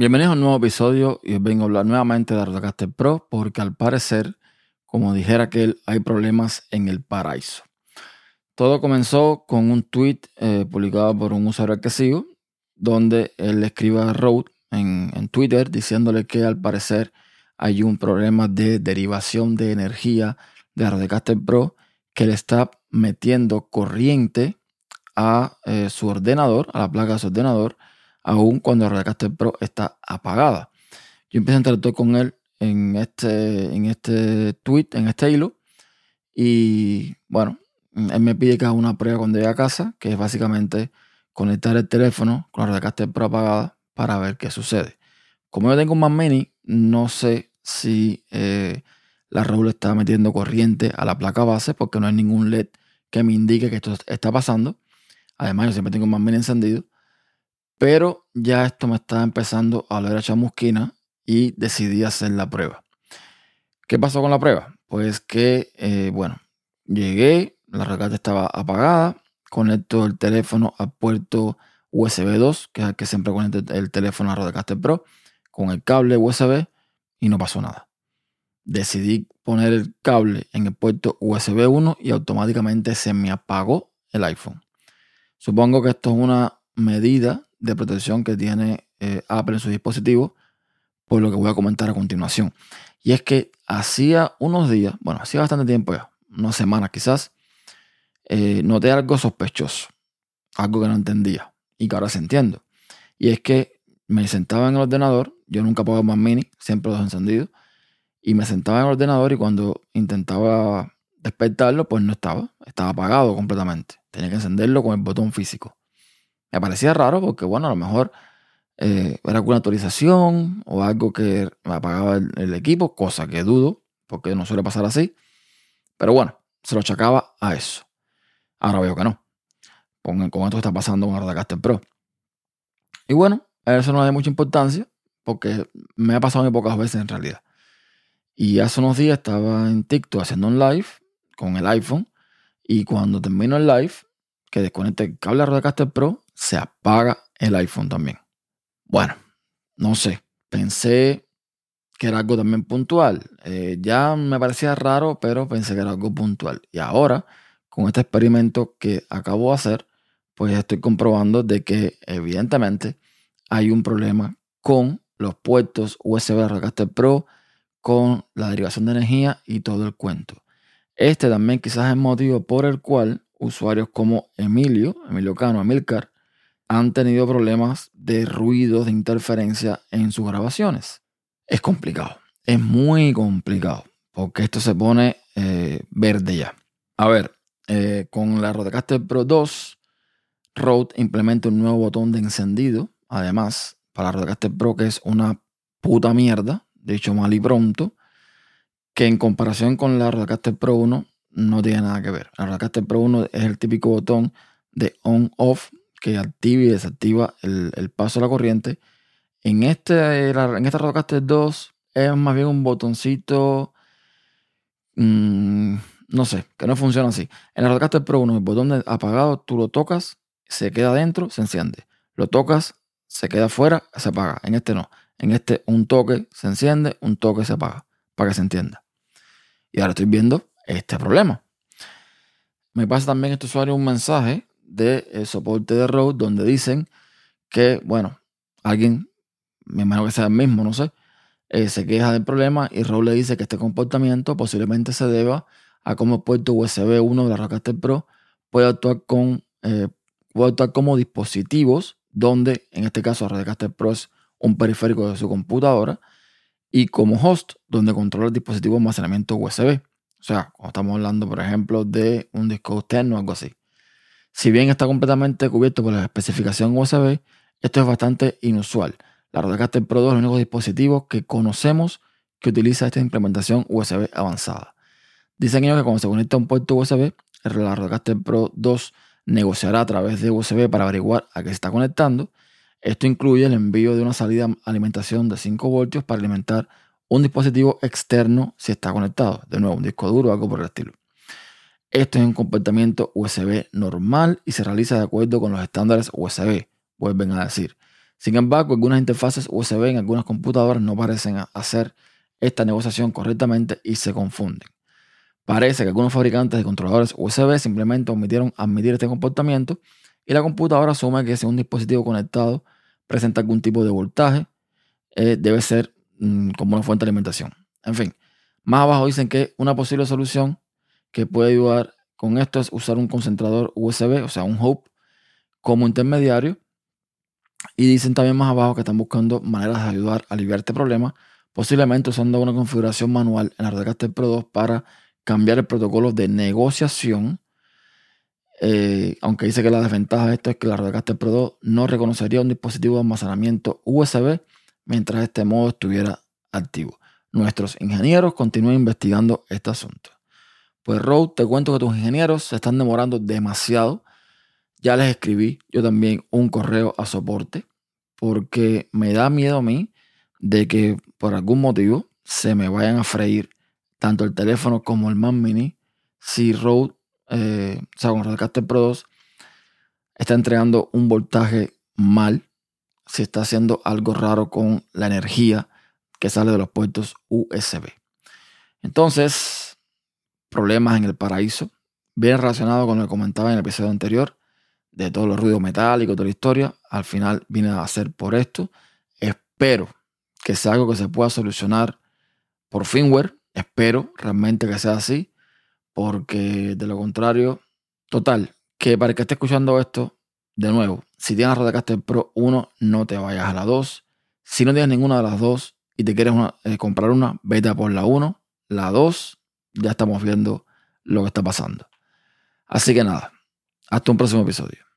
Bienvenidos a un nuevo episodio y os vengo a hablar nuevamente de Rodecaster Pro porque al parecer, como dijera aquel, hay problemas en el paraíso. Todo comenzó con un tweet eh, publicado por un usuario que sigo, donde él escribe a en, en Twitter diciéndole que al parecer hay un problema de derivación de energía de Rodecaster Pro que le está metiendo corriente a eh, su ordenador, a la placa de su ordenador, aun cuando Rodecaster Pro está apagada. Yo empecé a interactuar con él en este, en este tweet, en este hilo, y bueno, él me pide que haga una prueba cuando llegue a casa, que es básicamente conectar el teléfono con la Rodecaster Pro apagada para ver qué sucede. Como yo tengo un Mac Mini, no sé si eh, la Raúl está metiendo corriente a la placa base porque no hay ningún LED que me indique que esto está pasando. Además, yo siempre tengo un Mac Mini encendido. Pero ya esto me está empezando a oler a chamusquina y decidí hacer la prueba. ¿Qué pasó con la prueba? Pues que, eh, bueno, llegué, la regata estaba apagada, conecto el teléfono al puerto USB 2, que es el que siempre conecta el teléfono a Rodecaster Pro, con el cable USB y no pasó nada. Decidí poner el cable en el puerto USB 1 y automáticamente se me apagó el iPhone. Supongo que esto es una medida de protección que tiene eh, Apple en su dispositivo, por lo que voy a comentar a continuación. Y es que hacía unos días, bueno, hacía bastante tiempo ya, unas semanas quizás, eh, noté algo sospechoso, algo que no entendía y que ahora se entiendo. Y es que me sentaba en el ordenador, yo nunca pongo más mini, siempre los encendido, y me sentaba en el ordenador y cuando intentaba despertarlo, pues no estaba, estaba apagado completamente. Tenía que encenderlo con el botón físico. Me parecía raro porque, bueno, a lo mejor eh, era alguna actualización o algo que me apagaba el, equipo, cosa que dudo, porque no suele pasar así. Pero bueno, se lo achacaba a eso. Ahora veo que no. Con, con esto está pasando con Rodecaster Pro. Y bueno, eso no le da mucha importancia, porque me ha pasado muy pocas veces en realidad. Y hace unos días estaba en TikTok haciendo un live con el iPhone. Y cuando termino el live, que desconecte el cable Rodecaster Pro, se apaga el iPhone también. Bueno, no sé, pensé que era algo también puntual. Eh, ya me parecía raro, pero pensé que era algo puntual. Y ahora, con este experimento que acabo de hacer, pues estoy comprobando de que evidentemente hay un problema con los puertos USB Rodecaster Pro, con la derivación de energía y todo el cuento. Este también quizás es motivo por el cual usuarios como Emilio, Emilio Cano, Emilcar, han tenido problemas de ruidos, de interferencia en sus grabaciones. Es complicado, es muy complicado, porque esto se pone eh, verde ya. A ver, eh, con la Rodecaster Pro 2, Rode implementa un nuevo botón de encendido, además, para la Rodecaster Pro, que es una puta mierda, de hecho mal y pronto, que en comparación con la Rodecaster Pro 1 no tiene nada que ver. La Rodecaster Pro 1 es el típico botón de on-off que activa y desactiva el, paso de la corriente. En este, en esta Rodecaster 2 es más bien un botoncito, mm, no sé, que no funciona así. En la Rodecaster Pro 1, el botón de apagado, tú lo tocas, se queda dentro, se enciende. Lo tocas, se queda afuera, se apaga. En este no. En este un toque se enciende, un toque se apaga, para que se entienda. Y ahora estoy viendo este problema. Me pasa también este usuario un mensaje de soporte de Rode donde dicen que, bueno, alguien, me imagino que sea el mismo, no sé, eh, se queja del problema y Rode le dice que este comportamiento posiblemente se deba a cómo el puerto USB 1 de la Rodecaster Pro puede actuar, con, eh, puede actuar como dispositivos donde, en este caso, Rodecaster Pro es un periférico de su computadora y como host donde controla el dispositivo de almacenamiento USB. O sea, cuando estamos hablando, por ejemplo, de un disco externo o algo así. Si bien está completamente cubierto por la especificación USB, esto es bastante inusual. La Rodecaster Pro 2 es el único dispositivo que conocemos que utiliza esta implementación USB avanzada. Dicen ellos que cuando se conecta a un puerto USB, la Rodecaster Pro 2 negociará a través de USB para averiguar a qué se está conectando. Esto incluye el envío de una salida alimentación de 5 voltios para alimentar un dispositivo externo si está conectado. De nuevo, un disco duro o algo por el estilo. Esto es un comportamiento USB normal y se realiza de acuerdo con los estándares USB, vuelven a decir. Sin embargo, algunas interfaces USB en algunas computadoras no parecen hacer esta negociación correctamente y se confunden. Parece que algunos fabricantes de controladores USB simplemente omitieron admitir este comportamiento y la computadora asume que si un dispositivo conectado presenta algún tipo de voltaje, eh, debe ser mm, como una fuente de alimentación. En fin, más abajo dicen que una posible solución que puede ayudar con esto es usar un concentrador USB, o sea, un hub, como intermediario. Y dicen también más abajo que están buscando maneras de ayudar a aliviar este problema, posiblemente usando una configuración manual en la Rodecaster Pro 2 para cambiar el protocolo de negociación. Eh, aunque dice que la desventaja de esto es que la Rodecaster Pro 2 no reconocería un dispositivo de almacenamiento USB mientras este modo estuviera activo. Nuestros ingenieros continúan investigando este asunto. Pues te cuento que tus ingenieros se están demorando demasiado. Ya les escribí yo también un correo a soporte porque me da miedo a mí de que por algún motivo se me vayan a freír tanto el teléfono como el Mac Mini si Rode, eh, o sea, con Rodecaster Pro 2 está entregando un voltaje mal, si está haciendo algo raro con la energía que sale de los puertos USB. Entonces, problemas en el paraíso, bien relacionado con lo que comentaba en el episodio anterior, de todos los ruidos metálicos, toda la historia. Al final vine a hacer por esto. Espero que sea algo que se pueda solucionar por firmware. Espero realmente que sea así, porque de lo contrario, total, que para el que esté escuchando esto, de nuevo, si tienes Rodecaster Pro 1, no te vayas a la 2. Si no tienes ninguna de las dos y te quieres eh, comprar una, vete a por la 1, la 2 ya estamos viendo lo que está pasando. Así que nada, hasta un próximo episodio.